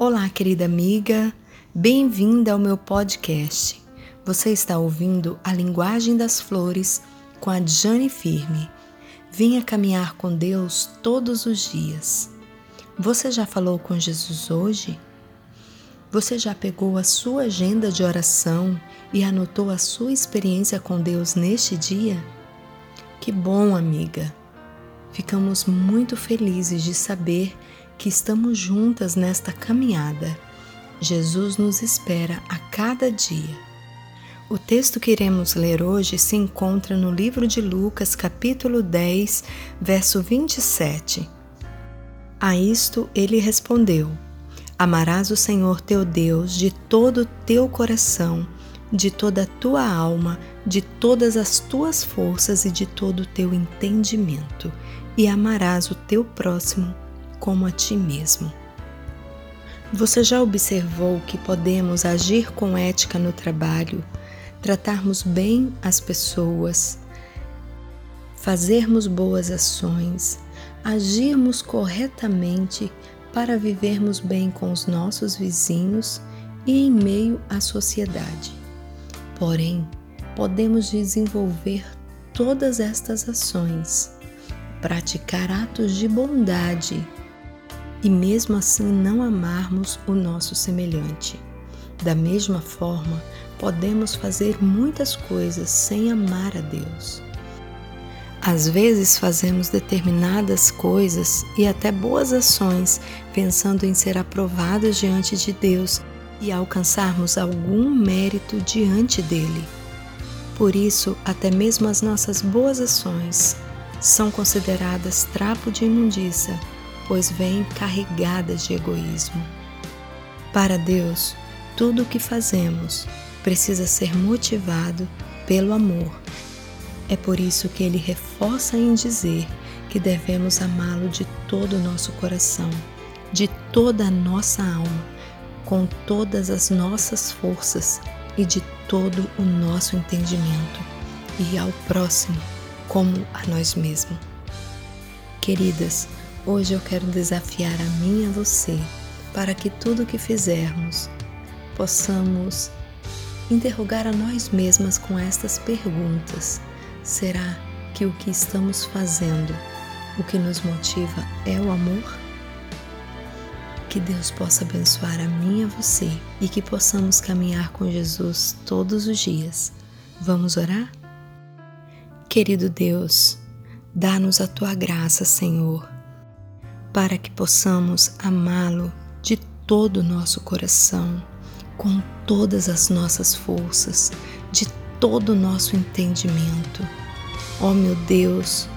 Olá, querida amiga, bem-vinda ao meu podcast. Você está ouvindo A Linguagem das Flores com a Jane Firme. Venha caminhar com Deus todos os dias. Você já falou com Jesus hoje? Você já pegou a sua agenda de oração e anotou a sua experiência com Deus neste dia? Que bom, amiga! Ficamos muito felizes de saber que estamos juntas nesta caminhada. Jesus nos espera a cada dia. O texto que iremos ler hoje se encontra no livro de Lucas, capítulo 10, verso 27. A isto ele respondeu: Amarás o Senhor teu Deus de todo o teu coração, de toda a tua alma, de todas as tuas forças e de todo o teu entendimento, e amarás o teu próximo como a ti mesmo. Você já observou que podemos agir com ética no trabalho, tratarmos bem as pessoas, fazermos boas ações, agirmos corretamente para vivermos bem com os nossos vizinhos e em meio à sociedade. Porém, podemos desenvolver todas estas ações, praticar atos de bondade e mesmo assim não amarmos o nosso semelhante. Da mesma forma, podemos fazer muitas coisas sem amar a Deus. Às vezes fazemos determinadas coisas e até boas ações pensando em ser aprovadas diante de Deus e alcançarmos algum mérito diante dele. Por isso, até mesmo as nossas boas ações são consideradas trapo de imundícia, pois vêm carregadas de egoísmo. Para Deus, tudo o que fazemos precisa ser motivado pelo amor é por isso que ele reforça em dizer que devemos amá-lo de todo o nosso coração, de toda a nossa alma, com todas as nossas forças e de todo o nosso entendimento, e ao próximo como a nós mesmos. Queridas, hoje eu quero desafiar a mim e a você para que tudo o que fizermos possamos interrogar a nós mesmas com estas perguntas Será que o que estamos fazendo, o que nos motiva é o amor? Que Deus possa abençoar a mim e a você e que possamos caminhar com Jesus todos os dias. Vamos orar? Querido Deus, dá-nos a tua graça, Senhor, para que possamos amá-lo de todo o nosso coração, com todas as nossas forças, de todo o nosso entendimento. Ó oh, meu Deus,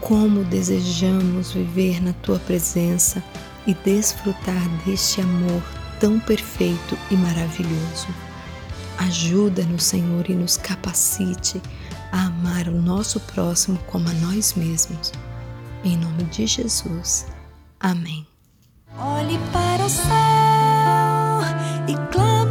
como desejamos viver na tua presença e desfrutar deste amor tão perfeito e maravilhoso. Ajuda-nos, Senhor, e nos capacite a amar o nosso próximo como a nós mesmos. Em nome de Jesus. Amém. Olhe para o céu e clame